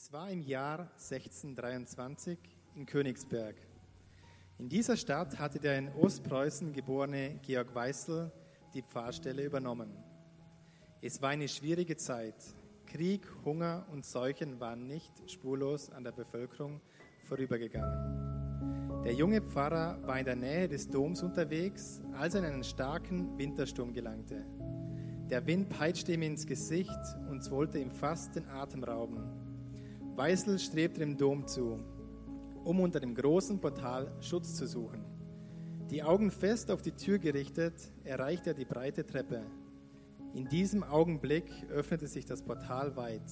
Es war im Jahr 1623 in Königsberg. In dieser Stadt hatte der in Ostpreußen geborene Georg Weißel die Pfarrstelle übernommen. Es war eine schwierige Zeit. Krieg, Hunger und Seuchen waren nicht spurlos an der Bevölkerung vorübergegangen. Der junge Pfarrer war in der Nähe des Doms unterwegs, als er in einen starken Wintersturm gelangte. Der Wind peitschte ihm ins Gesicht und wollte ihm fast den Atem rauben. Weißel strebte dem Dom zu, um unter dem großen Portal Schutz zu suchen. Die Augen fest auf die Tür gerichtet, erreichte er die breite Treppe. In diesem Augenblick öffnete sich das Portal weit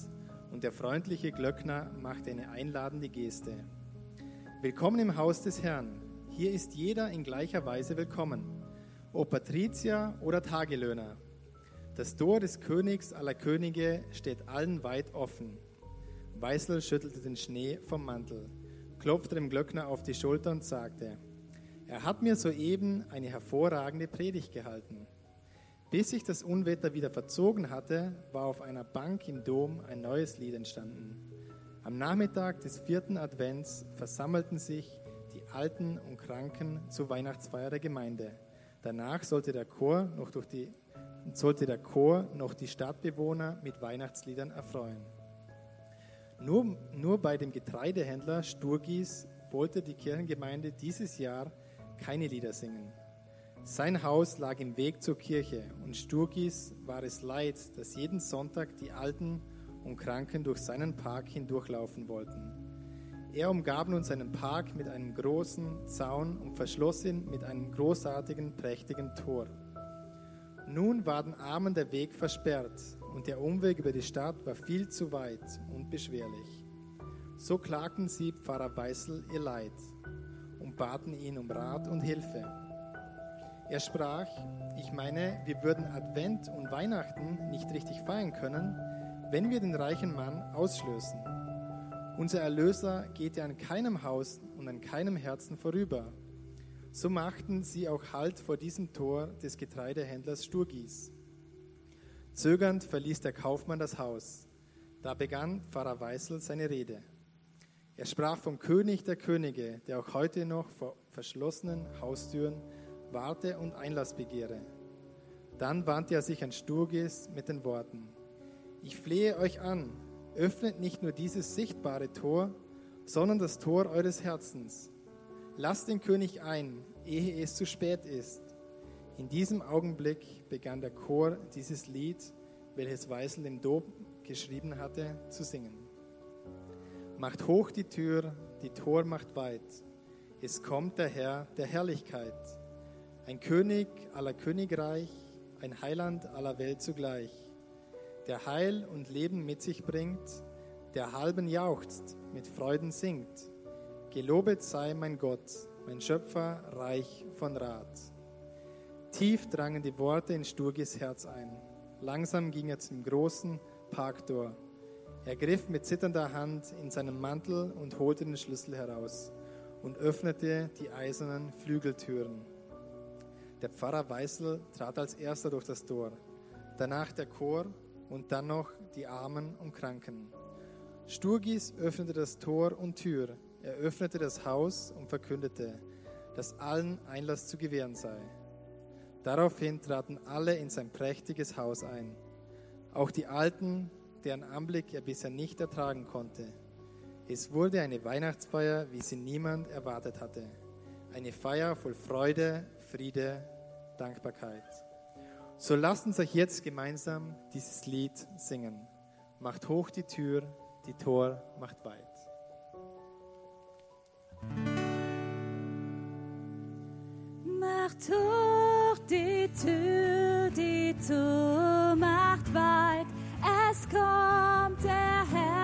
und der freundliche Glöckner machte eine einladende Geste. Willkommen im Haus des Herrn. Hier ist jeder in gleicher Weise willkommen, ob Patrizier oder Tagelöhner. Das Tor des Königs aller Könige steht allen weit offen. Weißel schüttelte den Schnee vom Mantel, klopfte dem Glöckner auf die Schulter und sagte, er hat mir soeben eine hervorragende Predigt gehalten. Bis sich das Unwetter wieder verzogen hatte, war auf einer Bank im Dom ein neues Lied entstanden. Am Nachmittag des vierten Advents versammelten sich die Alten und Kranken zur Weihnachtsfeier der Gemeinde. Danach sollte der Chor noch, die, sollte der Chor noch die Stadtbewohner mit Weihnachtsliedern erfreuen. Nur, nur bei dem Getreidehändler Sturgis wollte die Kirchengemeinde dieses Jahr keine Lieder singen. Sein Haus lag im Weg zur Kirche und Sturgis war es leid, dass jeden Sonntag die Alten und Kranken durch seinen Park hindurchlaufen wollten. Er umgab nun seinen Park mit einem großen Zaun und verschloss ihn mit einem großartigen, prächtigen Tor. Nun war den Armen der Weg versperrt und der Umweg über die Stadt war viel zu weit und beschwerlich. So klagten sie Pfarrer Weißel ihr Leid und baten ihn um Rat und Hilfe. Er sprach, ich meine, wir würden Advent und Weihnachten nicht richtig feiern können, wenn wir den reichen Mann ausschlössen. Unser Erlöser geht ja an keinem Haus und an keinem Herzen vorüber. So machten sie auch Halt vor diesem Tor des Getreidehändlers Sturgis. Zögernd verließ der Kaufmann das Haus. Da begann Pfarrer Weißel seine Rede. Er sprach vom König der Könige, der auch heute noch vor verschlossenen Haustüren warte und Einlass begehre. Dann wandte er sich an Sturgis mit den Worten, ich flehe euch an, öffnet nicht nur dieses sichtbare Tor, sondern das Tor eures Herzens. Lasst den König ein, ehe es zu spät ist. In diesem Augenblick begann der Chor dieses Lied, welches Weißel im Dom geschrieben hatte, zu singen. Macht hoch die Tür, die Tor macht weit. Es kommt der Herr der Herrlichkeit ein König aller Königreich, ein Heiland aller Welt zugleich, der Heil und Leben mit sich bringt, der halben jauchzt, mit Freuden singt. Gelobet sei mein Gott, mein Schöpfer, reich von Rat. Tief drangen die Worte in Sturgis Herz ein. Langsam ging er zum großen Parktor. Er griff mit zitternder Hand in seinen Mantel und holte den Schlüssel heraus und öffnete die eisernen Flügeltüren. Der Pfarrer Weißel trat als erster durch das Tor, danach der Chor und dann noch die Armen und Kranken. Sturgis öffnete das Tor und Tür, er öffnete das Haus und verkündete, dass allen Einlass zu gewähren sei. Daraufhin traten alle in sein prächtiges Haus ein, auch die Alten, deren Anblick er bisher nicht ertragen konnte. Es wurde eine Weihnachtsfeier, wie sie niemand erwartet hatte. Eine Feier voll Freude, Friede, Dankbarkeit. So lasst uns euch jetzt gemeinsam dieses Lied singen. Macht hoch die Tür, die Tor macht weit. Macht hoch die Tür, die Tor macht weit. Es kommt der Herr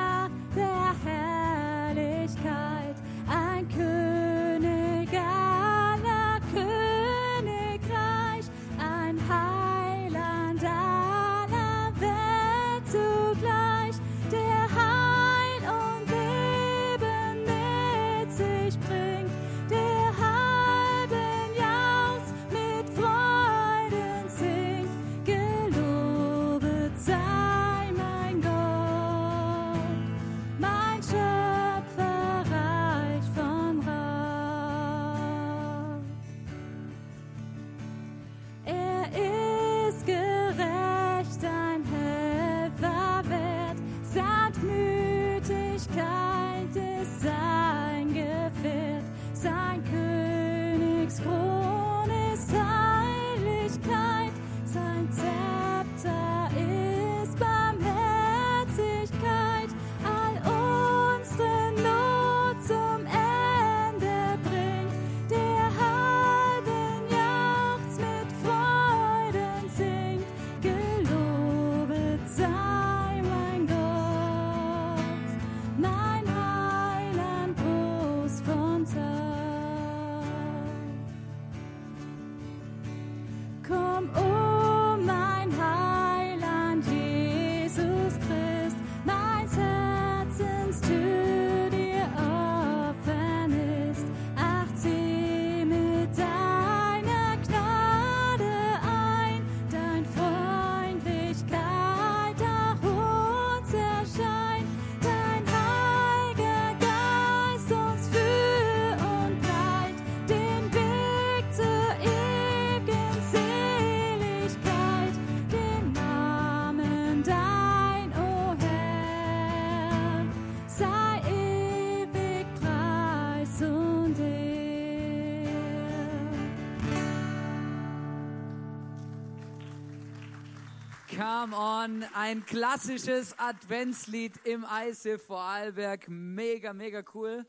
Come on, ein klassisches Adventslied im Eise Vorarlberg. Mega, mega cool.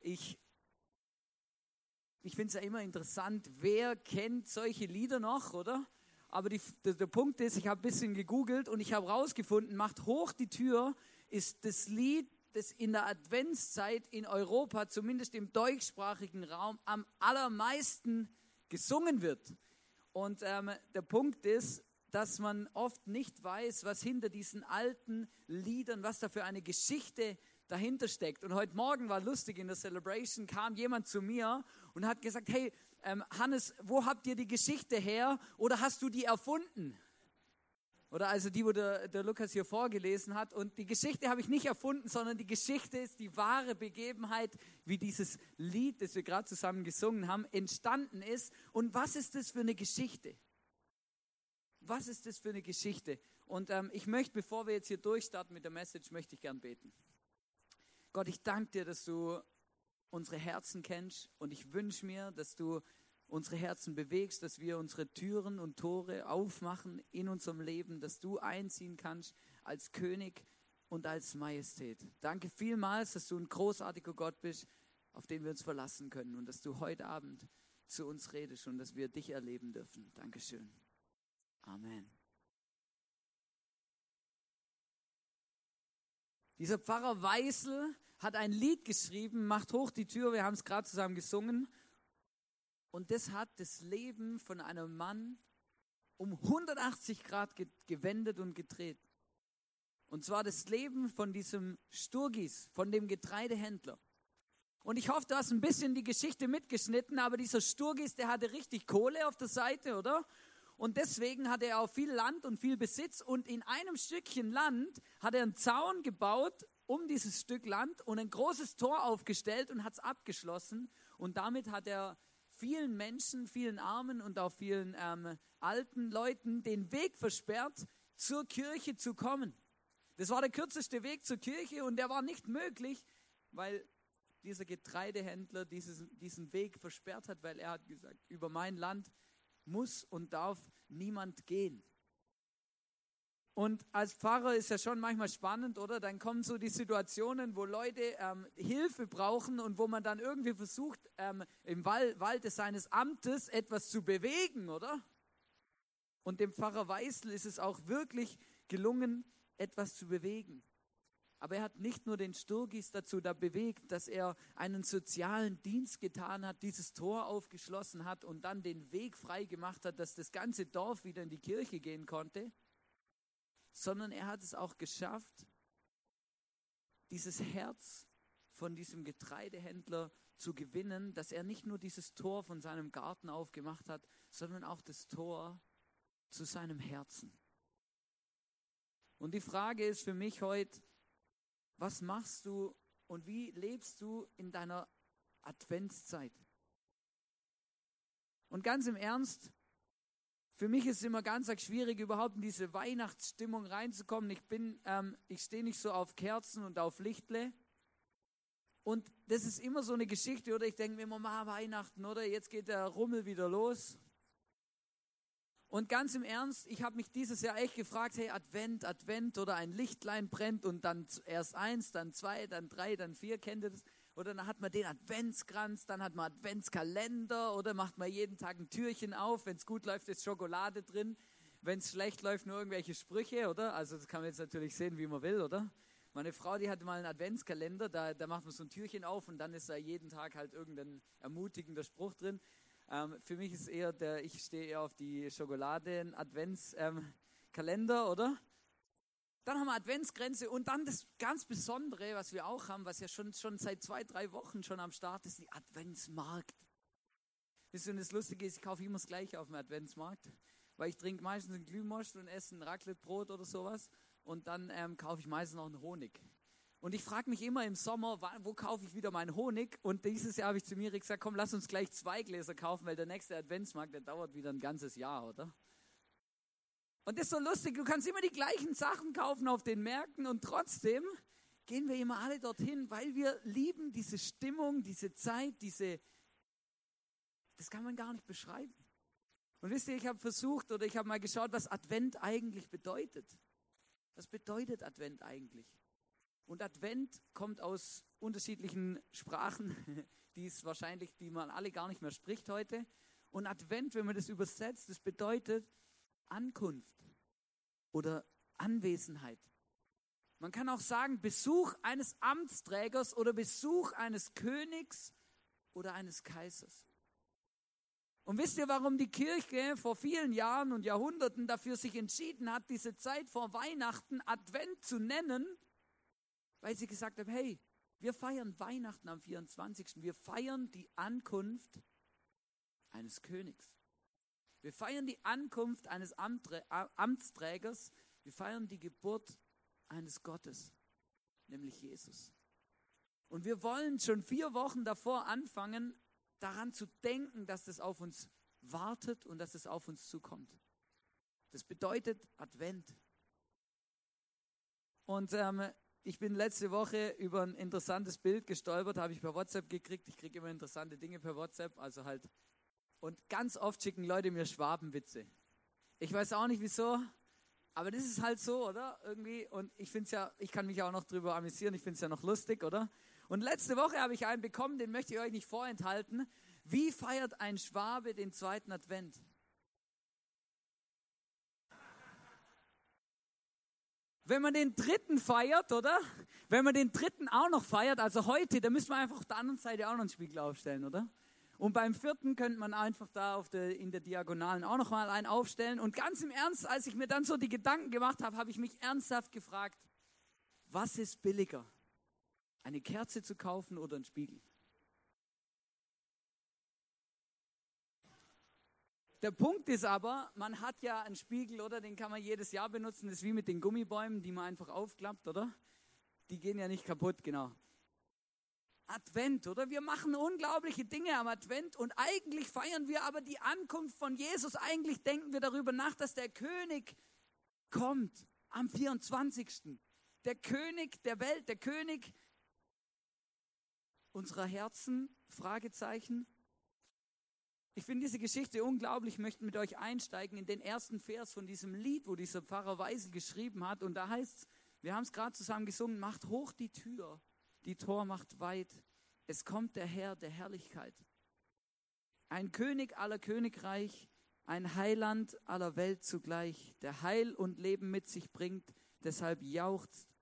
Ich, ich finde es ja immer interessant, wer kennt solche Lieder noch, oder? Aber die, der, der Punkt ist, ich habe ein bisschen gegoogelt und ich habe rausgefunden, macht hoch die Tür ist das Lied, das in der Adventszeit in Europa, zumindest im deutschsprachigen Raum, am allermeisten gesungen wird. Und ähm, der Punkt ist, dass man oft nicht weiß, was hinter diesen alten Liedern, was da für eine Geschichte dahinter steckt. Und heute Morgen war lustig in der Celebration, kam jemand zu mir und hat gesagt, hey, ähm, Hannes, wo habt ihr die Geschichte her oder hast du die erfunden? Oder also die, wo der, der Lukas hier vorgelesen hat. Und die Geschichte habe ich nicht erfunden, sondern die Geschichte ist die wahre Begebenheit, wie dieses Lied, das wir gerade zusammen gesungen haben, entstanden ist. Und was ist das für eine Geschichte? Was ist das für eine Geschichte? Und ähm, ich möchte, bevor wir jetzt hier durchstarten mit der Message, möchte ich gern beten. Gott, ich danke dir, dass du unsere Herzen kennst und ich wünsche mir, dass du unsere Herzen bewegst, dass wir unsere Türen und Tore aufmachen in unserem Leben, dass du einziehen kannst als König und als Majestät. Danke vielmals, dass du ein großartiger Gott bist, auf den wir uns verlassen können und dass du heute Abend zu uns redest und dass wir dich erleben dürfen. Dankeschön. Amen. Dieser Pfarrer Weißel hat ein Lied geschrieben, macht hoch die Tür, wir haben es gerade zusammen gesungen. Und das hat das Leben von einem Mann um 180 Grad gewendet und gedreht. Und zwar das Leben von diesem Sturgis, von dem Getreidehändler. Und ich hoffe, du hast ein bisschen die Geschichte mitgeschnitten, aber dieser Sturgis, der hatte richtig Kohle auf der Seite, oder? Und deswegen hat er auch viel Land und viel Besitz. Und in einem Stückchen Land hat er einen Zaun gebaut um dieses Stück Land und ein großes Tor aufgestellt und hat es abgeschlossen. Und damit hat er vielen Menschen, vielen Armen und auch vielen ähm, alten Leuten den Weg versperrt, zur Kirche zu kommen. Das war der kürzeste Weg zur Kirche und der war nicht möglich, weil dieser Getreidehändler dieses, diesen Weg versperrt hat, weil er hat gesagt, über mein Land muss und darf niemand gehen. Und als Pfarrer ist ja schon manchmal spannend, oder? Dann kommen so die Situationen, wo Leute ähm, Hilfe brauchen und wo man dann irgendwie versucht, ähm, im Wald, Walde seines Amtes etwas zu bewegen, oder? Und dem Pfarrer Weißel ist es auch wirklich gelungen, etwas zu bewegen. Aber er hat nicht nur den Sturgis dazu da bewegt, dass er einen sozialen Dienst getan hat, dieses Tor aufgeschlossen hat und dann den Weg frei gemacht hat, dass das ganze Dorf wieder in die Kirche gehen konnte, sondern er hat es auch geschafft, dieses Herz von diesem Getreidehändler zu gewinnen, dass er nicht nur dieses Tor von seinem Garten aufgemacht hat, sondern auch das Tor zu seinem Herzen. Und die Frage ist für mich heute, was machst du und wie lebst du in deiner Adventszeit? Und ganz im Ernst, für mich ist es immer ganz schwierig, überhaupt in diese Weihnachtsstimmung reinzukommen. Ich bin, ähm, ich stehe nicht so auf Kerzen und auf Lichtle. Und das ist immer so eine Geschichte, oder ich denke mir immer mal Weihnachten, oder jetzt geht der Rummel wieder los. Und ganz im Ernst, ich habe mich dieses Jahr echt gefragt, hey, Advent, Advent oder ein Lichtlein brennt und dann erst eins, dann zwei, dann drei, dann vier, kennt ihr das? Oder dann hat man den Adventskranz, dann hat man Adventskalender oder macht man jeden Tag ein Türchen auf. Wenn es gut läuft, ist Schokolade drin. Wenn es schlecht läuft, nur irgendwelche Sprüche, oder? Also das kann man jetzt natürlich sehen, wie man will, oder? Meine Frau, die hatte mal einen Adventskalender, da, da macht man so ein Türchen auf und dann ist da jeden Tag halt irgendein ermutigender Spruch drin. Ähm, für mich ist eher der, ich stehe eher auf die Schokoladen-Adventskalender, ähm, oder? Dann haben wir Adventsgrenze und dann das ganz Besondere, was wir auch haben, was ja schon, schon seit zwei, drei Wochen schon am Start ist, die Adventsmarkt. Wisst ihr, und das Lustige ist, ich kaufe immer das Gleiche auf dem Adventsmarkt, weil ich trinke meistens einen Glühmost und esse ein Raclettebrot oder sowas und dann ähm, kaufe ich meistens noch einen Honig. Und ich frage mich immer im Sommer, wo kaufe ich wieder meinen Honig? Und dieses Jahr habe ich zu mir gesagt, komm, lass uns gleich zwei Gläser kaufen, weil der nächste Adventsmarkt, der dauert wieder ein ganzes Jahr, oder? Und das ist so lustig, du kannst immer die gleichen Sachen kaufen auf den Märkten und trotzdem gehen wir immer alle dorthin, weil wir lieben diese Stimmung, diese Zeit, diese, das kann man gar nicht beschreiben. Und wisst ihr, ich habe versucht oder ich habe mal geschaut, was Advent eigentlich bedeutet. Was bedeutet Advent eigentlich? Und Advent kommt aus unterschiedlichen Sprachen, die es wahrscheinlich, die man alle gar nicht mehr spricht heute. Und Advent, wenn man das übersetzt, das bedeutet Ankunft oder Anwesenheit. Man kann auch sagen Besuch eines Amtsträgers oder Besuch eines Königs oder eines Kaisers. Und wisst ihr, warum die Kirche vor vielen Jahren und Jahrhunderten dafür sich entschieden hat, diese Zeit vor Weihnachten Advent zu nennen? Weil sie gesagt haben, hey, wir feiern Weihnachten am 24. Wir feiern die Ankunft eines Königs. Wir feiern die Ankunft eines Amtsträgers. Wir feiern die Geburt eines Gottes, nämlich Jesus. Und wir wollen schon vier Wochen davor anfangen, daran zu denken, dass das auf uns wartet und dass es auf uns zukommt. Das bedeutet Advent. Und ähm, ich bin letzte Woche über ein interessantes Bild gestolpert, habe ich per WhatsApp gekriegt. Ich kriege immer interessante Dinge per WhatsApp, also halt. Und ganz oft schicken Leute mir Schwabenwitze. Ich weiß auch nicht wieso, aber das ist halt so, oder? Irgendwie. Und ich finde es ja, ich kann mich auch noch drüber amüsieren, ich finde es ja noch lustig, oder? Und letzte Woche habe ich einen bekommen, den möchte ich euch nicht vorenthalten. Wie feiert ein Schwabe den zweiten Advent? Wenn man den dritten feiert, oder? Wenn man den dritten auch noch feiert, also heute, dann müssen wir einfach auf der anderen Seite auch noch einen Spiegel aufstellen, oder? Und beim vierten könnte man einfach da der, in der Diagonalen auch noch mal einen aufstellen. Und ganz im Ernst, als ich mir dann so die Gedanken gemacht habe, habe ich mich ernsthaft gefragt, was ist billiger? eine Kerze zu kaufen oder einen Spiegel. Der Punkt ist aber, man hat ja einen Spiegel, oder? Den kann man jedes Jahr benutzen. Das ist wie mit den Gummibäumen, die man einfach aufklappt, oder? Die gehen ja nicht kaputt, genau. Advent, oder? Wir machen unglaubliche Dinge am Advent und eigentlich feiern wir aber die Ankunft von Jesus. Eigentlich denken wir darüber nach, dass der König kommt am 24. Der König der Welt, der König unserer Herzen? Fragezeichen. Ich finde diese Geschichte unglaublich, ich möchte mit euch einsteigen in den ersten Vers von diesem Lied, wo dieser Pfarrer Weisel geschrieben hat. Und da heißt es, wir haben es gerade zusammen gesungen, macht hoch die Tür, die Tor macht weit. Es kommt der Herr der Herrlichkeit. Ein König aller Königreich, ein Heiland aller Welt zugleich, der Heil und Leben mit sich bringt. Deshalb jauchzt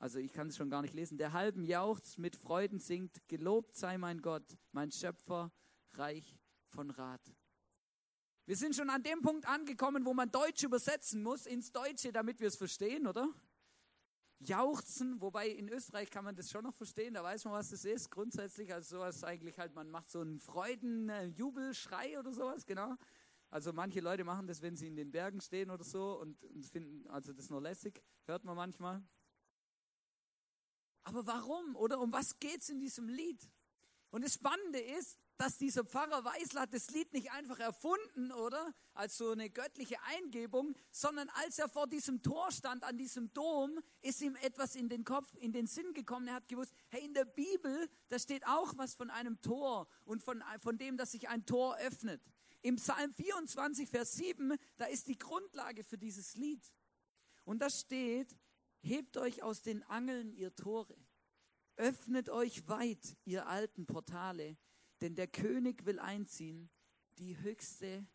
also ich kann es schon gar nicht lesen, der halben jauchzt, mit Freuden singt, gelobt sei mein Gott, mein Schöpfer, reich von Rat. Wir sind schon an dem Punkt angekommen, wo man Deutsch übersetzen muss ins Deutsche, damit wir es verstehen, oder? Jauchzen, wobei in Österreich kann man das schon noch verstehen, da weiß man, was das ist. Grundsätzlich, also sowas eigentlich halt, man macht so einen Freuden-Jubelschrei oder sowas, genau. Also manche Leute machen das, wenn sie in den Bergen stehen oder so und, und finden, also das nur lässig, hört man manchmal. Aber warum oder um was geht es in diesem Lied? Und das Spannende ist, dass dieser Pfarrer Weisler hat das Lied nicht einfach erfunden, oder? Als so eine göttliche Eingebung, sondern als er vor diesem Tor stand, an diesem Dom, ist ihm etwas in den Kopf, in den Sinn gekommen. Er hat gewusst, hey, in der Bibel, da steht auch was von einem Tor und von, von dem, dass sich ein Tor öffnet. Im Psalm 24, Vers 7, da ist die Grundlage für dieses Lied. Und da steht, Hebt euch aus den Angeln, ihr Tore. Öffnet euch weit, ihr alten Portale, denn der König will einziehen, die höchste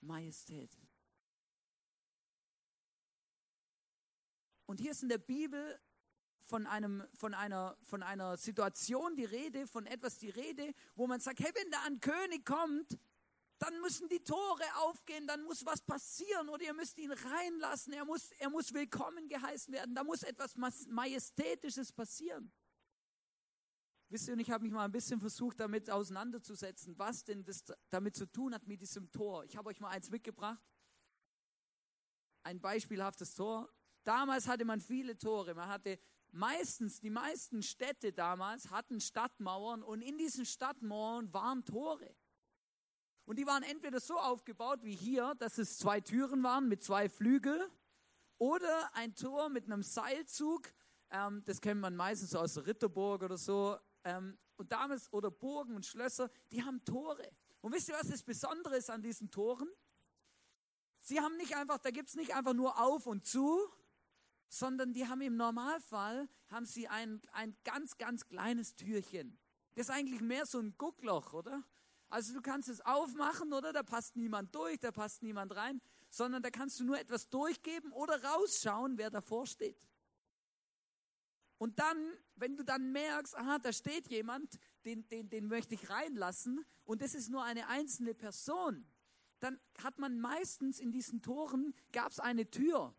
Majestät. Und hier ist in der Bibel von, einem, von, einer, von einer Situation die Rede, von etwas die Rede, wo man sagt, hey, wenn da ein König kommt, dann müssen die Tore aufgehen, dann muss was passieren oder ihr müsst ihn reinlassen, er muss, er muss willkommen geheißen werden, da muss etwas Majestätisches passieren. Wisst ihr, und ich habe mich mal ein bisschen versucht, damit auseinanderzusetzen, was denn das damit zu tun hat mit diesem Tor. Ich habe euch mal eins mitgebracht. Ein beispielhaftes Tor. Damals hatte man viele Tore. Man hatte meistens, die meisten Städte damals hatten Stadtmauern und in diesen Stadtmauern waren Tore. Und die waren entweder so aufgebaut wie hier, dass es zwei Türen waren mit zwei Flügeln oder ein Tor mit einem Seilzug. Ähm, das kennt man meistens aus Ritterburg oder so. Ähm, und damals, oder Burgen und Schlösser, die haben Tore. Und wisst ihr, was das Besondere ist an diesen Toren? Sie haben nicht einfach, da gibt es nicht einfach nur auf und zu, sondern die haben im Normalfall, haben sie ein, ein ganz, ganz kleines Türchen. Das ist eigentlich mehr so ein Guckloch, oder? Also du kannst es aufmachen, oder? Da passt niemand durch, da passt niemand rein, sondern da kannst du nur etwas durchgeben oder rausschauen, wer davor steht. Und dann, wenn du dann merkst, aha, da steht jemand, den, den, den möchte ich reinlassen und das ist nur eine einzelne Person, dann hat man meistens in diesen Toren, gab es eine Tür.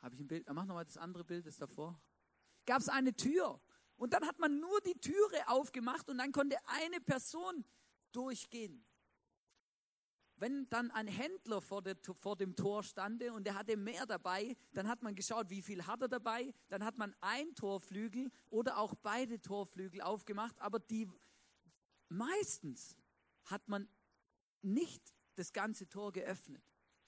Habe ich ein Bild? Mach nochmal das andere Bild, das davor. Gab es eine Tür. Und dann hat man nur die Türe aufgemacht und dann konnte eine Person durchgehen. Wenn dann ein Händler vor, der, vor, dem Tor stande und er hatte mehr dabei, dann hat man geschaut, wie viel hat er dabei. Dann hat man ein Torflügel oder auch beide Torflügel aufgemacht. Aber die meistens hat man nicht das ganze Tor geöffnet,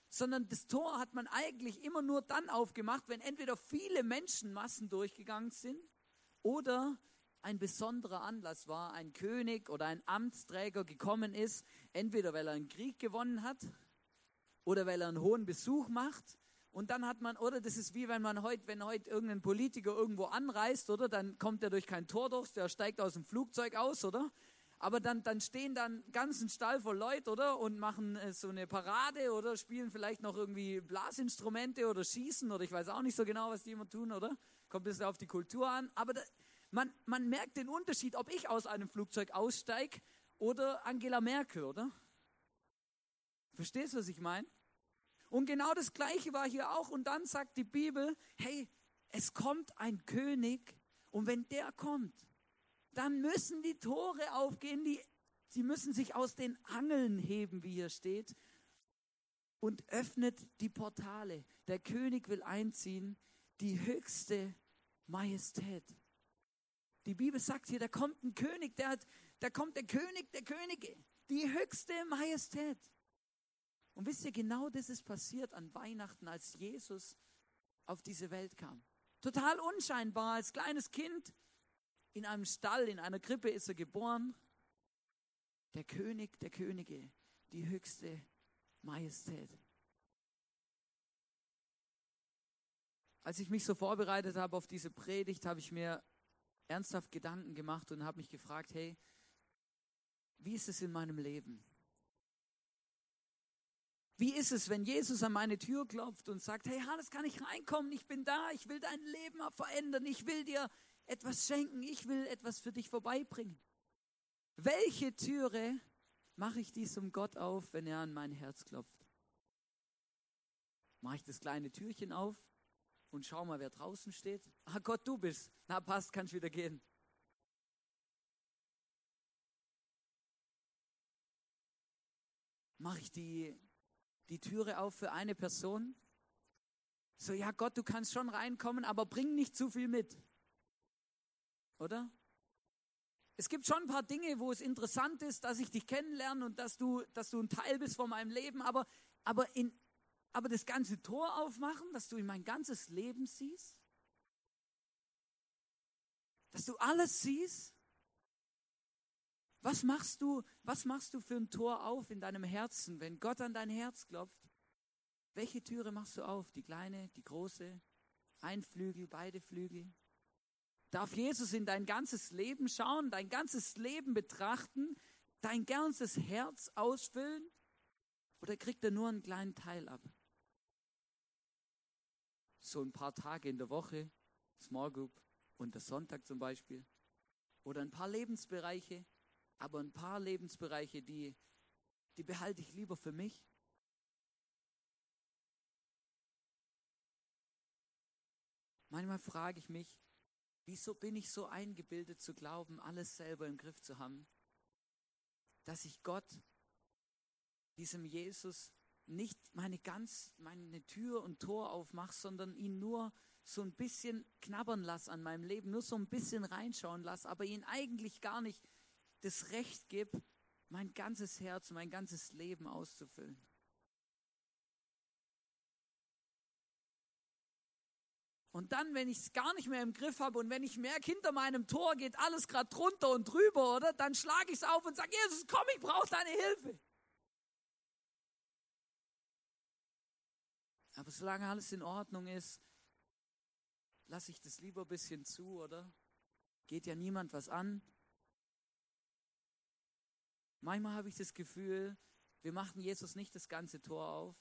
sondern das Tor hat man eigentlich immer nur dann aufgemacht, wenn entweder viele Menschenmassen durchgegangen sind oder ein besonderer Anlass war, ein König oder ein Amtsträger gekommen ist, entweder weil er einen Krieg gewonnen hat oder weil er einen hohen Besuch macht. Und dann hat man, oder das ist wie wenn man heute, wenn heute irgendein Politiker irgendwo anreist, oder dann kommt er durch kein Tor durch, der steigt aus dem Flugzeug aus, oder? Aber dann, dann stehen dann ganzen Stall voll Leute, oder? Und machen äh, so eine Parade oder spielen vielleicht noch irgendwie Blasinstrumente oder schießen oder ich weiß auch nicht so genau, was die immer tun, oder? Kommt ein bisschen auf die Kultur an. Aber da, man, man merkt den Unterschied, ob ich aus einem Flugzeug aussteige oder Angela Merkel, oder? Verstehst du, was ich meine? Und genau das Gleiche war hier auch. Und dann sagt die Bibel, hey, es kommt ein König und wenn der kommt, dann müssen die Tore aufgehen, die, sie müssen sich aus den Angeln heben, wie hier steht, und öffnet die Portale. Der König will einziehen, die höchste Majestät. Die Bibel sagt hier, da kommt ein König, der hat, da kommt der König der Könige, die höchste Majestät. Und wisst ihr, genau das ist passiert an Weihnachten, als Jesus auf diese Welt kam. Total unscheinbar, als kleines Kind in einem Stall, in einer Krippe ist er geboren. Der König der Könige, die höchste Majestät. Als ich mich so vorbereitet habe auf diese Predigt, habe ich mir ernsthaft Gedanken gemacht und habe mich gefragt, hey, wie ist es in meinem Leben? Wie ist es, wenn Jesus an meine Tür klopft und sagt, hey Hannes, kann ich reinkommen? Ich bin da, ich will dein Leben verändern, ich will dir etwas schenken, ich will etwas für dich vorbeibringen. Welche Türe mache ich diesem Gott auf, wenn er an mein Herz klopft? Mache ich das kleine Türchen auf und schau mal, wer draußen steht? Ah Gott, du bist. Na passt, kannst wieder gehen. Mache ich die, die Türe auf für eine Person? So, ja Gott, du kannst schon reinkommen, aber bring nicht zu viel mit. Oder? Es gibt schon ein paar Dinge, wo es interessant ist, dass ich dich kennenlerne und dass du, dass du ein Teil bist von meinem Leben, aber, aber, in, aber das ganze Tor aufmachen, dass du in mein ganzes Leben siehst, dass du alles siehst. Was machst du, was machst du für ein Tor auf in deinem Herzen, wenn Gott an dein Herz klopft? Welche Türe machst du auf? Die kleine, die große? Ein Flügel, beide Flügel? Darf Jesus in dein ganzes Leben schauen, dein ganzes Leben betrachten, dein ganzes Herz ausfüllen? Oder kriegt er nur einen kleinen Teil ab? So ein paar Tage in der Woche, Small Group und der Sonntag zum Beispiel. Oder ein paar Lebensbereiche, aber ein paar Lebensbereiche, die, die behalte ich lieber für mich. Manchmal frage ich mich, Wieso bin ich so eingebildet zu glauben, alles selber im Griff zu haben, dass ich Gott, diesem Jesus, nicht meine ganz, meine Tür und Tor aufmache, sondern ihn nur so ein bisschen knabbern lasse an meinem Leben, nur so ein bisschen reinschauen lasse, aber ihn eigentlich gar nicht das Recht gebe, mein ganzes Herz, mein ganzes Leben auszufüllen. Und dann, wenn ich es gar nicht mehr im Griff habe und wenn ich merke, hinter meinem Tor geht alles gerade drunter und drüber, oder? Dann schlage ich es auf und sage, Jesus, komm, ich brauche deine Hilfe. Aber solange alles in Ordnung ist, lasse ich das lieber ein bisschen zu, oder? Geht ja niemand was an. Manchmal habe ich das Gefühl, wir machen Jesus nicht das ganze Tor auf,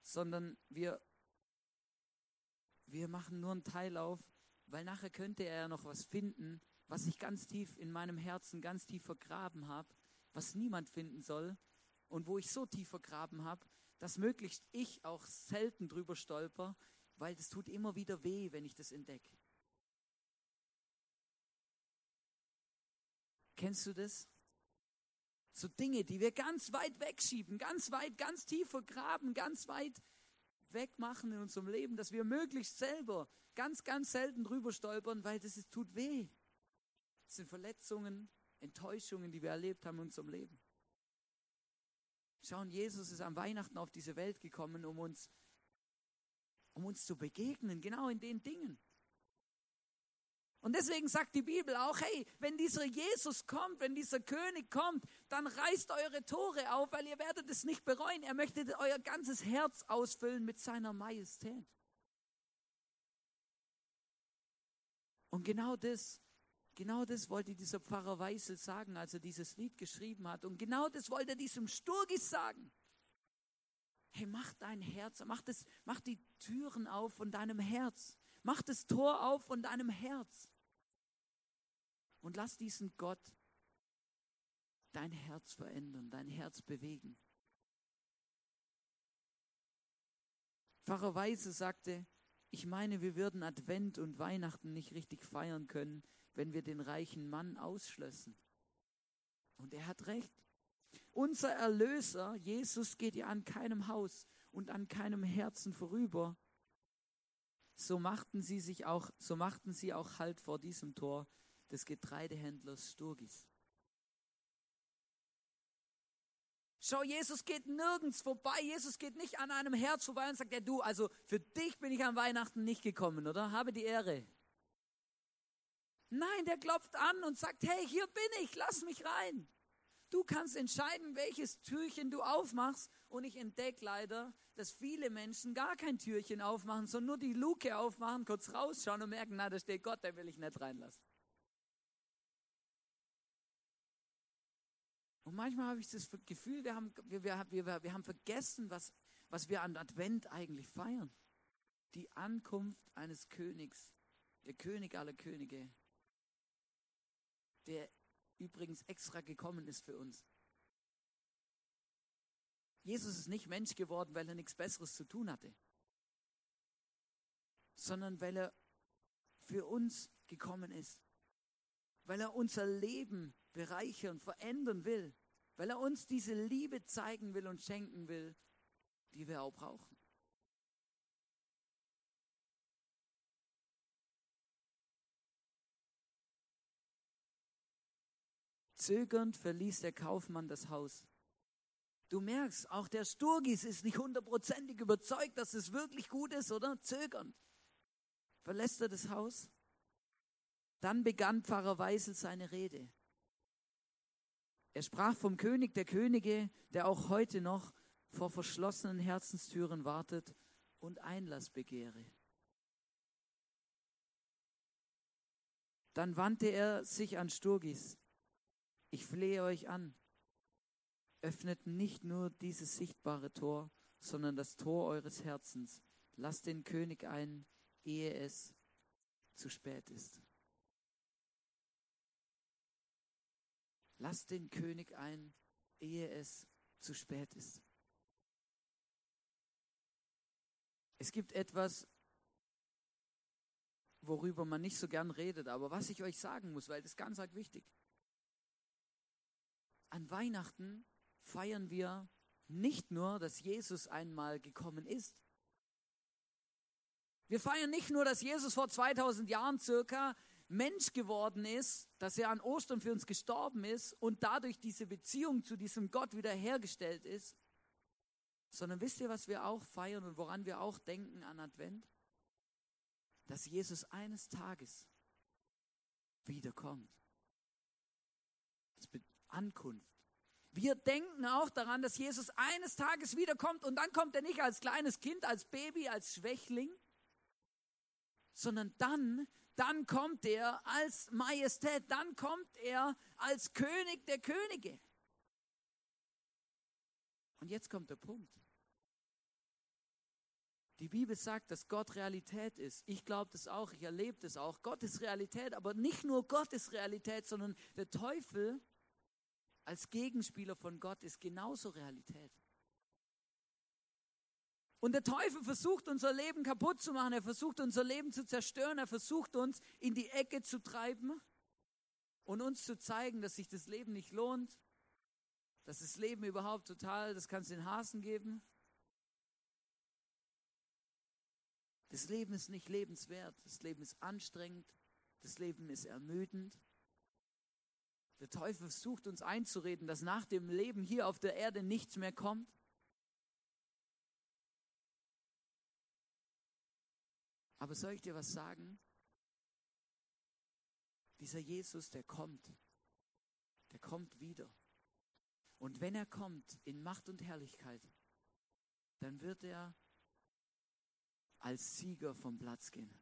sondern wir, wir machen nur einen Teil auf, weil nachher könnte er ja noch was finden, was ich ganz tief in meinem Herzen, ganz tief vergraben habe, was niemand finden soll und wo ich so tief vergraben habe, dass möglichst ich auch selten drüber stolper, weil das tut immer wieder weh, wenn ich das entdecke. Kennst du das? So Dinge, die wir ganz weit wegschieben, ganz weit, ganz tief vergraben, ganz weit wegmachen in unserem Leben, dass wir möglichst selber ganz, ganz selten drüber stolpern, weil das ist, tut weh. Das sind Verletzungen, Enttäuschungen, die wir erlebt haben in unserem Leben. Schauen, Jesus ist am Weihnachten auf diese Welt gekommen, um uns, um uns zu begegnen, genau in den Dingen. Und deswegen sagt die Bibel auch, hey, wenn dieser Jesus kommt, wenn dieser König kommt, dann reißt eure Tore auf, weil ihr werdet es nicht bereuen. Er möchte euer ganzes Herz ausfüllen mit seiner Majestät. Und genau das, genau das wollte dieser Pfarrer Weisel sagen, als er dieses Lied geschrieben hat. Und genau das wollte er diesem Sturgis sagen. Hey, mach dein Herz, mach, das, mach die Türen auf von deinem Herz. Mach das Tor auf von deinem Herz und lass diesen Gott dein Herz verändern, dein Herz bewegen. Pfarrer Weise sagte, ich meine, wir würden Advent und Weihnachten nicht richtig feiern können, wenn wir den reichen Mann ausschlössen. Und er hat recht. Unser Erlöser, Jesus, geht ja an keinem Haus und an keinem Herzen vorüber. So machten sie sich auch, so machten sie auch Halt vor diesem Tor des Getreidehändlers Sturgis. Schau, Jesus geht nirgends vorbei. Jesus geht nicht an einem Herz vorbei und sagt, ja du, also für dich bin ich an Weihnachten nicht gekommen, oder? Habe die Ehre. Nein, der klopft an und sagt, hey, hier bin ich, lass mich rein. Du kannst entscheiden, welches Türchen du aufmachst. Und ich entdecke leider, dass viele Menschen gar kein Türchen aufmachen, sondern nur die Luke aufmachen, kurz rausschauen und merken, na, da steht Gott, der will ich nicht reinlassen. Und manchmal habe ich das Gefühl, wir haben, wir, wir, wir, wir haben vergessen, was, was wir an Advent eigentlich feiern. Die Ankunft eines Königs, der König aller Könige, der übrigens extra gekommen ist für uns. Jesus ist nicht Mensch geworden, weil er nichts Besseres zu tun hatte, sondern weil er für uns gekommen ist, weil er unser Leben bereichern, verändern will, weil er uns diese Liebe zeigen will und schenken will, die wir auch brauchen. Zögernd verließ der Kaufmann das Haus. Du merkst, auch der Sturgis ist nicht hundertprozentig überzeugt, dass es wirklich gut ist, oder? Zögernd. Verlässt er das Haus? Dann begann Pfarrer Weisel seine Rede. Er sprach vom König der Könige, der auch heute noch vor verschlossenen Herzenstüren wartet und Einlass begehre. Dann wandte er sich an Sturgis. Ich flehe euch an. Öffnet nicht nur dieses sichtbare Tor, sondern das Tor eures Herzens. Lasst den König ein, ehe es zu spät ist. Lass den König ein, ehe es zu spät ist. Es gibt etwas, worüber man nicht so gern redet, aber was ich euch sagen muss, weil das ist ganz arg wichtig. An Weihnachten feiern wir nicht nur, dass Jesus einmal gekommen ist. Wir feiern nicht nur, dass Jesus vor 2000 Jahren circa Mensch geworden ist, dass er an Ostern für uns gestorben ist und dadurch diese Beziehung zu diesem Gott wiederhergestellt ist, sondern wisst ihr, was wir auch feiern und woran wir auch denken an Advent? dass Jesus eines Tages wiederkommt. Das bedeutet Ankunft. Wir denken auch daran, dass Jesus eines Tages wiederkommt und dann kommt er nicht als kleines Kind, als Baby, als Schwächling, sondern dann, dann kommt er als Majestät, dann kommt er als König der Könige. Und jetzt kommt der Punkt. Die Bibel sagt, dass Gott Realität ist. Ich glaube das auch, ich erlebe das auch. Gott ist Realität, aber nicht nur Gott ist Realität, sondern der Teufel als Gegenspieler von Gott ist genauso Realität. Und der Teufel versucht unser Leben kaputt zu machen, er versucht unser Leben zu zerstören, er versucht uns in die Ecke zu treiben und uns zu zeigen, dass sich das Leben nicht lohnt, dass das Leben überhaupt total, das kann es den Hasen geben. Das Leben ist nicht lebenswert, das Leben ist anstrengend, das Leben ist ermüdend. Der Teufel versucht uns einzureden, dass nach dem Leben hier auf der Erde nichts mehr kommt. Aber soll ich dir was sagen? Dieser Jesus, der kommt, der kommt wieder. Und wenn er kommt in Macht und Herrlichkeit, dann wird er als Sieger vom Platz gehen.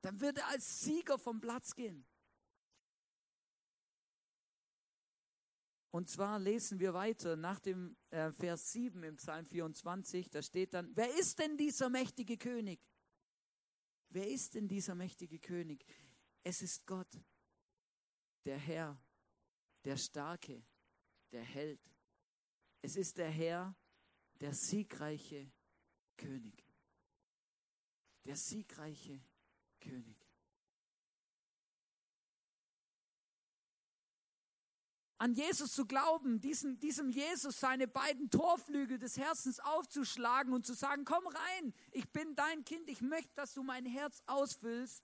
Dann wird er als Sieger vom Platz gehen. Und zwar lesen wir weiter nach dem äh, Vers 7 im Psalm 24, da steht dann, wer ist denn dieser mächtige König? Wer ist denn dieser mächtige König? Es ist Gott, der Herr, der Starke, der Held. Es ist der Herr, der siegreiche König. Der siegreiche König. An Jesus zu glauben, diesen, diesem Jesus seine beiden Torflügel des Herzens aufzuschlagen und zu sagen, komm rein, ich bin dein Kind, ich möchte, dass du mein Herz ausfüllst,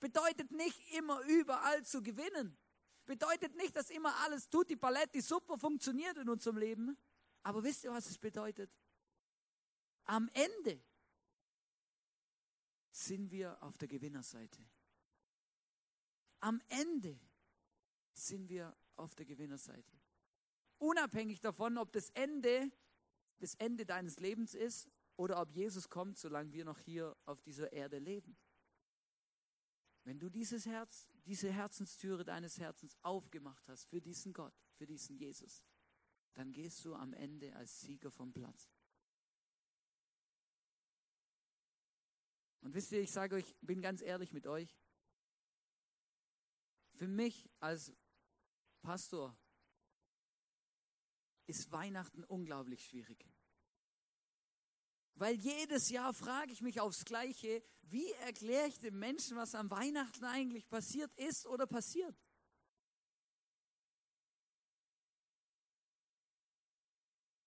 bedeutet nicht immer überall zu gewinnen. Bedeutet nicht, dass immer alles tut, die Palette super funktioniert in unserem Leben. Aber wisst ihr, was es bedeutet? Am Ende sind wir auf der Gewinnerseite. Am Ende sind wir auf der Gewinnerseite. Unabhängig davon, ob das Ende das Ende deines Lebens ist oder ob Jesus kommt, solange wir noch hier auf dieser Erde leben. Wenn du dieses Herz, diese Herzenstüre deines Herzens aufgemacht hast für diesen Gott, für diesen Jesus, dann gehst du am Ende als Sieger vom Platz. Und wisst ihr, ich sage euch, bin ganz ehrlich mit euch. Für mich als Pastor, ist Weihnachten unglaublich schwierig. Weil jedes Jahr frage ich mich aufs Gleiche, wie erkläre ich den Menschen, was am Weihnachten eigentlich passiert ist oder passiert?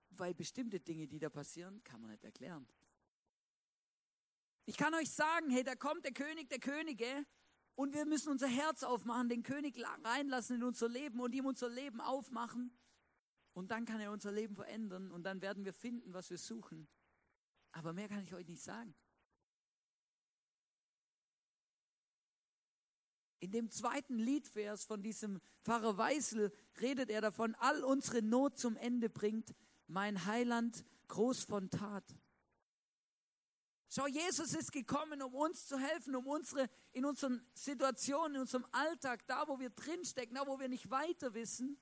Weil bestimmte Dinge, die da passieren, kann man nicht erklären. Ich kann euch sagen, hey, da kommt der König der Könige und wir müssen unser Herz aufmachen, den König reinlassen in unser Leben und ihm unser Leben aufmachen. Und dann kann er unser Leben verändern und dann werden wir finden, was wir suchen. Aber mehr kann ich euch nicht sagen. In dem zweiten Liedvers von diesem Pfarrer Weißel redet er davon, all unsere Not zum Ende bringt, mein Heiland groß von Tat. Schau, Jesus ist gekommen, um uns zu helfen, um unsere, in unseren Situationen, in unserem Alltag, da wo wir drinstecken, da wo wir nicht weiter wissen,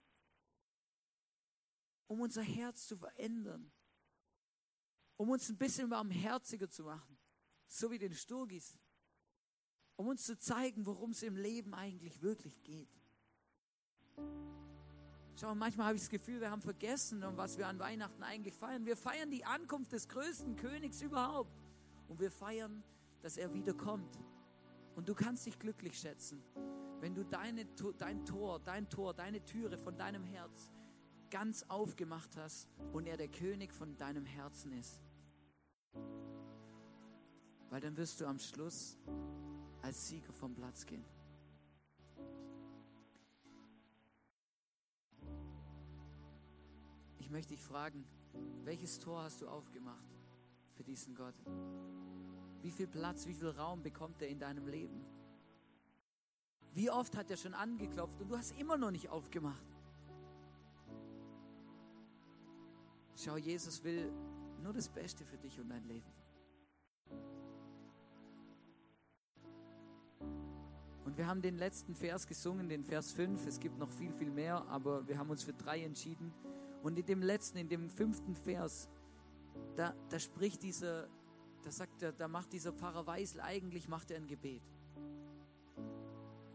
um unser Herz zu verändern, um uns ein bisschen barmherziger zu machen, so wie den Sturgis, um uns zu zeigen, worum es im Leben eigentlich wirklich geht. Schau, manchmal habe ich das Gefühl, wir haben vergessen, um was wir an Weihnachten eigentlich feiern. Wir feiern die Ankunft des größten Königs überhaupt und wir feiern, dass er wiederkommt. Und du kannst dich glücklich schätzen, wenn du deine, dein Tor, dein Tor, deine Türe von deinem Herz ganz aufgemacht hast und er der König von deinem Herzen ist. Weil dann wirst du am Schluss als Sieger vom Platz gehen. Ich möchte dich fragen, welches Tor hast du aufgemacht für diesen Gott? Wie viel Platz, wie viel Raum bekommt er in deinem Leben? Wie oft hat er schon angeklopft und du hast immer noch nicht aufgemacht? Schau, Jesus will nur das Beste für dich und dein Leben. Und wir haben den letzten Vers gesungen, den Vers 5. Es gibt noch viel, viel mehr, aber wir haben uns für drei entschieden. Und in dem letzten, in dem fünften Vers, da, da spricht dieser, da sagt er, da macht dieser Pfarrer Weisel, eigentlich macht er ein Gebet.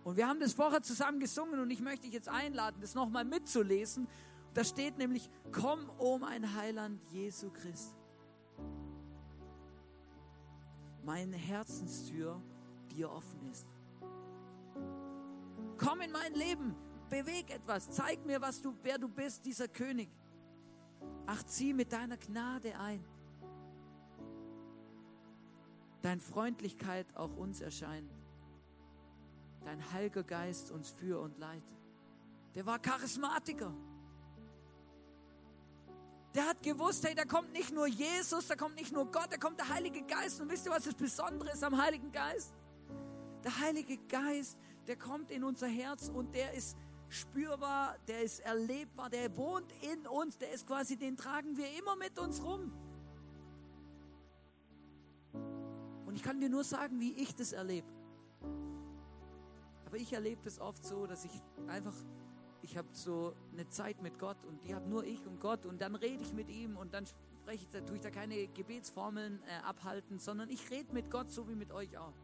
Und wir haben das vorher zusammen gesungen und ich möchte dich jetzt einladen, das nochmal mitzulesen. Da steht nämlich, komm, o mein Heiland Jesu Christ. Meine Herzenstür dir offen ist. Komm in mein Leben, beweg etwas, zeig mir, was du, wer du bist, dieser König. Ach, zieh mit deiner Gnade ein. Dein Freundlichkeit auch uns erscheinen. Dein Heiliger Geist uns für und leid. Der war Charismatiker. Der hat gewusst, hey, da kommt nicht nur Jesus, da kommt nicht nur Gott, da kommt der Heilige Geist. Und wisst ihr, was das Besondere ist am Heiligen Geist? Der Heilige Geist, der kommt in unser Herz und der ist spürbar, der ist erlebbar, der wohnt in uns, der ist quasi, den tragen wir immer mit uns rum. Und ich kann dir nur sagen, wie ich das erlebe. Aber ich erlebe das oft so, dass ich einfach ich habe so eine Zeit mit Gott und die habe nur ich und Gott und dann rede ich mit ihm und dann spreche ich, da tue ich da keine Gebetsformeln äh, abhalten, sondern ich rede mit Gott so wie mit euch auch.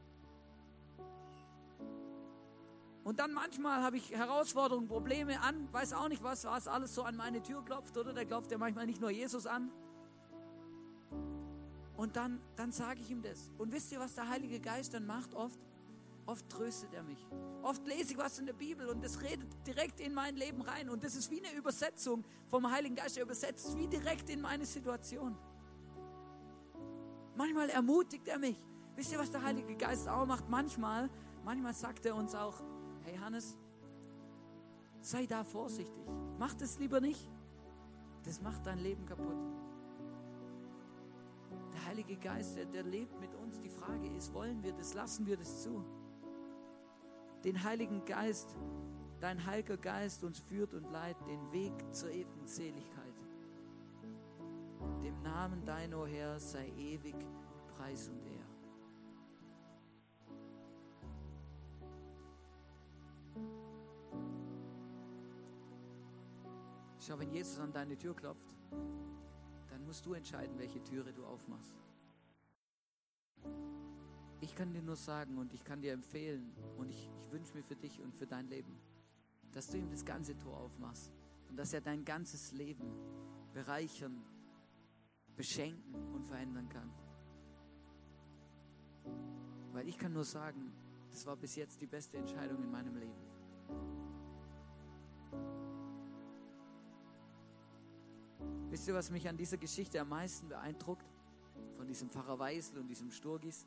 Und dann manchmal habe ich Herausforderungen, Probleme an, weiß auch nicht was, was alles so an meine Tür klopft, oder? Der klopft ja manchmal nicht nur Jesus an. Und dann, dann sage ich ihm das. Und wisst ihr, was der Heilige Geist dann macht oft? Oft tröstet er mich. Oft lese ich was in der Bibel und das redet direkt in mein Leben rein. Und das ist wie eine Übersetzung vom Heiligen Geist. Er übersetzt wie direkt in meine Situation. Manchmal ermutigt er mich. Wisst ihr, was der Heilige Geist auch macht? Manchmal, manchmal sagt er uns auch, hey Hannes, sei da vorsichtig. Mach das lieber nicht. Das macht dein Leben kaputt. Der Heilige Geist, der, der lebt mit uns. Die Frage ist, wollen wir das, lassen wir das zu? den Heiligen Geist, dein Heiliger Geist uns führt und leitet den Weg zur ewigen Seligkeit. Dem Namen dein, o Herr, sei ewig Preis und Ehre. Schau, wenn Jesus an deine Tür klopft, dann musst du entscheiden, welche Türe du aufmachst. Ich kann dir nur sagen und ich kann dir empfehlen und ich, ich wünsche mir für dich und für dein Leben, dass du ihm das ganze Tor aufmachst und dass er dein ganzes Leben bereichern, beschenken und verändern kann. Weil ich kann nur sagen, das war bis jetzt die beste Entscheidung in meinem Leben. Wisst ihr, was mich an dieser Geschichte am meisten beeindruckt? Von diesem Pfarrer Weisel und diesem Sturgis?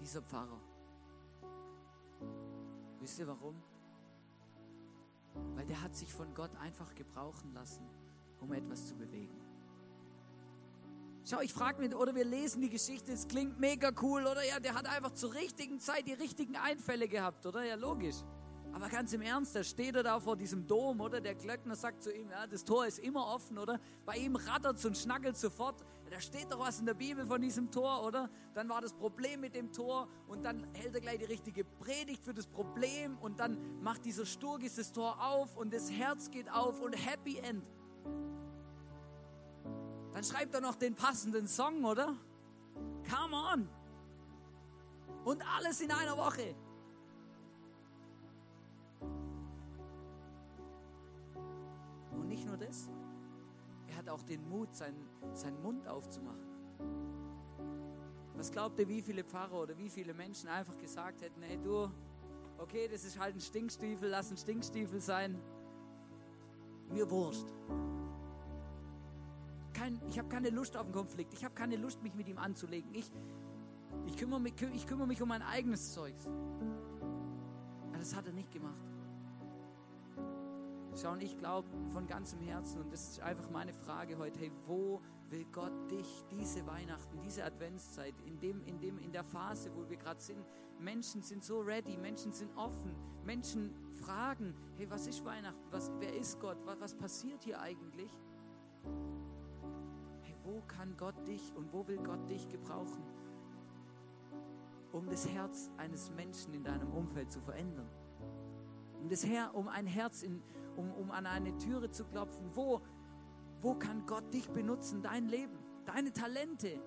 Dieser Pfarrer. Wisst ihr warum? Weil der hat sich von Gott einfach gebrauchen lassen, um etwas zu bewegen. Schau, ich frage mich, oder wir lesen die Geschichte, es klingt mega cool, oder? Ja, der hat einfach zur richtigen Zeit die richtigen Einfälle gehabt, oder? Ja, logisch. Aber ganz im Ernst, da steht er da vor diesem Dom, oder? Der Glöckner sagt zu ihm, ja, das Tor ist immer offen, oder? Bei ihm rattert und schnackelt sofort. Da steht doch was in der Bibel von diesem Tor, oder? Dann war das Problem mit dem Tor und dann hält er gleich die richtige Predigt für das Problem und dann macht dieser Sturgis das Tor auf und das Herz geht auf und Happy End. Dann schreibt er noch den passenden Song, oder? Come on! Und alles in einer Woche. Nur das, er hat auch den Mut, seinen, seinen Mund aufzumachen. Was glaubt ihr, wie viele Pfarrer oder wie viele Menschen einfach gesagt hätten, hey du, okay, das ist halt ein Stinkstiefel, lass ein Stinkstiefel sein. Mir wurscht. Kein, ich habe keine Lust auf einen Konflikt. Ich habe keine Lust, mich mit ihm anzulegen. Ich, ich, kümmere mich, ich kümmere mich um mein eigenes Zeugs. Aber das hat er nicht gemacht. Schau, und ich glaube von ganzem Herzen, und das ist einfach meine Frage heute, hey, wo will Gott dich diese Weihnachten, diese Adventszeit, in, dem, in, dem, in der Phase, wo wir gerade sind, Menschen sind so ready, Menschen sind offen, Menschen fragen, hey, was ist Weihnachten, was, wer ist Gott, was, was passiert hier eigentlich? Hey, wo kann Gott dich und wo will Gott dich gebrauchen, um das Herz eines Menschen in deinem Umfeld zu verändern? Um, das Her um ein Herz, in, um, um an eine Türe zu klopfen, wo wo kann Gott dich benutzen, dein Leben, deine Talente?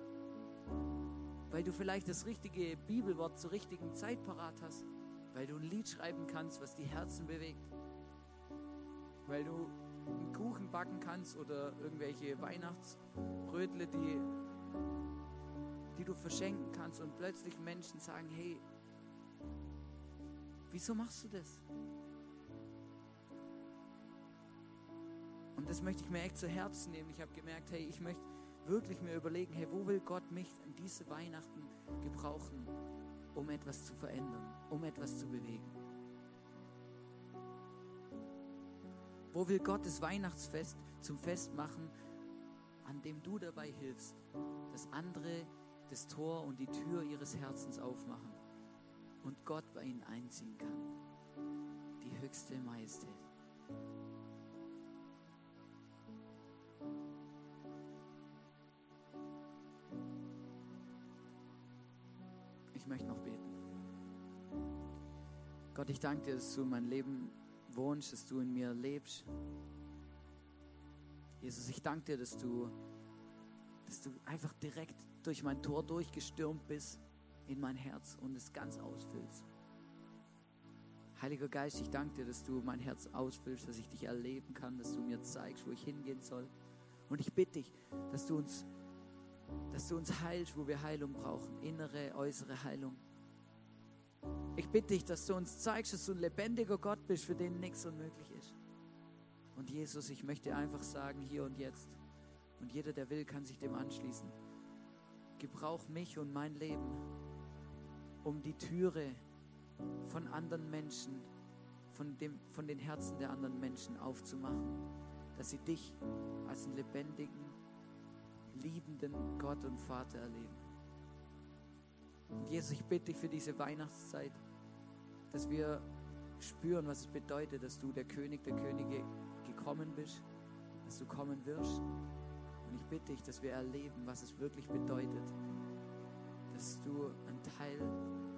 Weil du vielleicht das richtige Bibelwort zur richtigen Zeit parat hast. Weil du ein Lied schreiben kannst, was die Herzen bewegt. Weil du einen Kuchen backen kannst oder irgendwelche Weihnachtsbrötle, die, die du verschenken kannst und plötzlich Menschen sagen, hey, wieso machst du das? Und das möchte ich mir echt zu Herzen nehmen. Ich habe gemerkt, hey, ich möchte wirklich mir überlegen, hey, wo will Gott mich an diese Weihnachten gebrauchen, um etwas zu verändern, um etwas zu bewegen? Wo will Gott das Weihnachtsfest zum Fest machen, an dem du dabei hilfst, dass andere das Tor und die Tür ihres Herzens aufmachen und Gott bei ihnen einziehen kann? Die höchste Majestät. Ich möchte noch beten. Gott, ich danke dir, dass du in mein Leben wohnst, dass du in mir lebst. Jesus, ich danke dir, dass du, dass du einfach direkt durch mein Tor durchgestürmt bist in mein Herz und es ganz ausfüllst. Heiliger Geist, ich danke dir, dass du mein Herz ausfüllst, dass ich dich erleben kann, dass du mir zeigst, wo ich hingehen soll. Und ich bitte dich, dass du uns dass du uns heilst, wo wir Heilung brauchen, innere, äußere Heilung. Ich bitte dich, dass du uns zeigst, dass du ein lebendiger Gott bist, für den nichts unmöglich ist. Und Jesus, ich möchte einfach sagen, hier und jetzt, und jeder, der will, kann sich dem anschließen. Gebrauch mich und mein Leben, um die Türe von anderen Menschen, von, dem, von den Herzen der anderen Menschen aufzumachen, dass sie dich als einen lebendigen, liebenden Gott und Vater erleben. Und Jesus, ich bitte dich für diese Weihnachtszeit, dass wir spüren, was es bedeutet, dass du der König der Könige gekommen bist, dass du kommen wirst. Und ich bitte dich, dass wir erleben, was es wirklich bedeutet, dass du ein Teil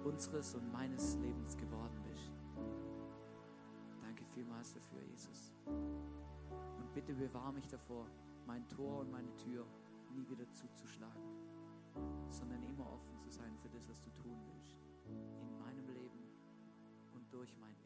unseres und meines Lebens geworden bist. Danke vielmals dafür, Jesus. Und bitte bewahre mich davor, mein Tor und meine Tür nie wieder zuzuschlagen, sondern immer offen zu sein für das, was du tun willst. In meinem Leben und durch mein.